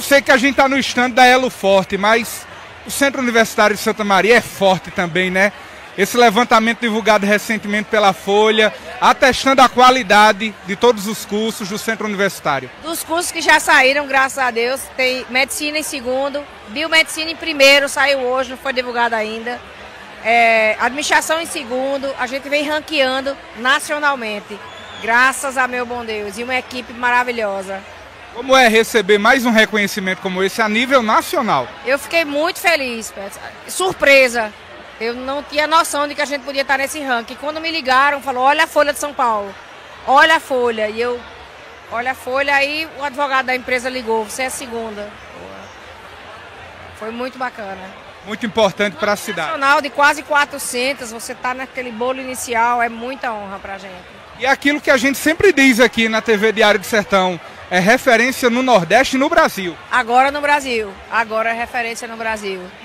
Eu sei que a gente está no stand da Elo Forte, mas o Centro Universitário de Santa Maria é forte também, né? Esse levantamento divulgado recentemente pela Folha, atestando a qualidade de todos os cursos do Centro Universitário. Dos cursos que já saíram, graças a Deus, tem medicina em segundo, biomedicina em primeiro, saiu hoje, não foi divulgado ainda. É, administração em segundo, a gente vem ranqueando nacionalmente, graças a meu bom Deus, e uma equipe maravilhosa. Como é receber mais um reconhecimento como esse a nível nacional? Eu fiquei muito feliz, surpresa. Eu não tinha noção de que a gente podia estar nesse ranking. Quando me ligaram, falou: olha a Folha de São Paulo, olha a Folha. E eu, olha a Folha, aí o advogado da empresa ligou: você é a segunda. Foi muito bacana. Muito importante para a cidade. Nacional de quase 400, você está naquele bolo inicial, é muita honra para a gente. E aquilo que a gente sempre diz aqui na TV Diário do Sertão, é referência no Nordeste e no Brasil. Agora no Brasil. Agora é referência no Brasil.